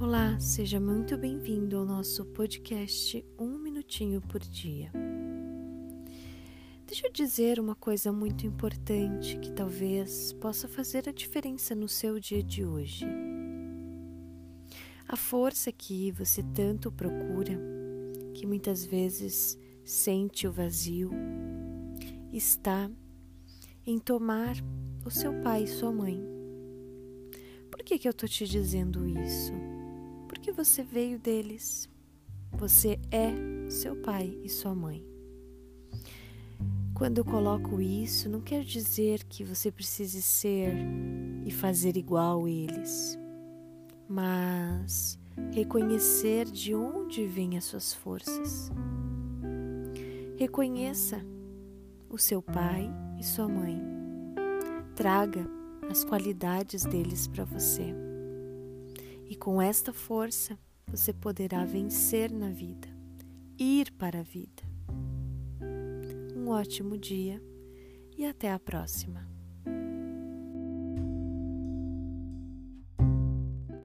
Olá, seja muito bem-vindo ao nosso podcast Um Minutinho por Dia. Deixa eu dizer uma coisa muito importante que talvez possa fazer a diferença no seu dia de hoje. A força que você tanto procura, que muitas vezes sente o vazio, está em tomar o seu pai e sua mãe. Por que, que eu estou te dizendo isso? Você veio deles. Você é seu pai e sua mãe. Quando eu coloco isso, não quer dizer que você precise ser e fazer igual eles, mas reconhecer de onde vêm as suas forças. Reconheça o seu pai e sua mãe. Traga as qualidades deles para você. E com esta força, você poderá vencer na vida, ir para a vida. Um ótimo dia e até a próxima.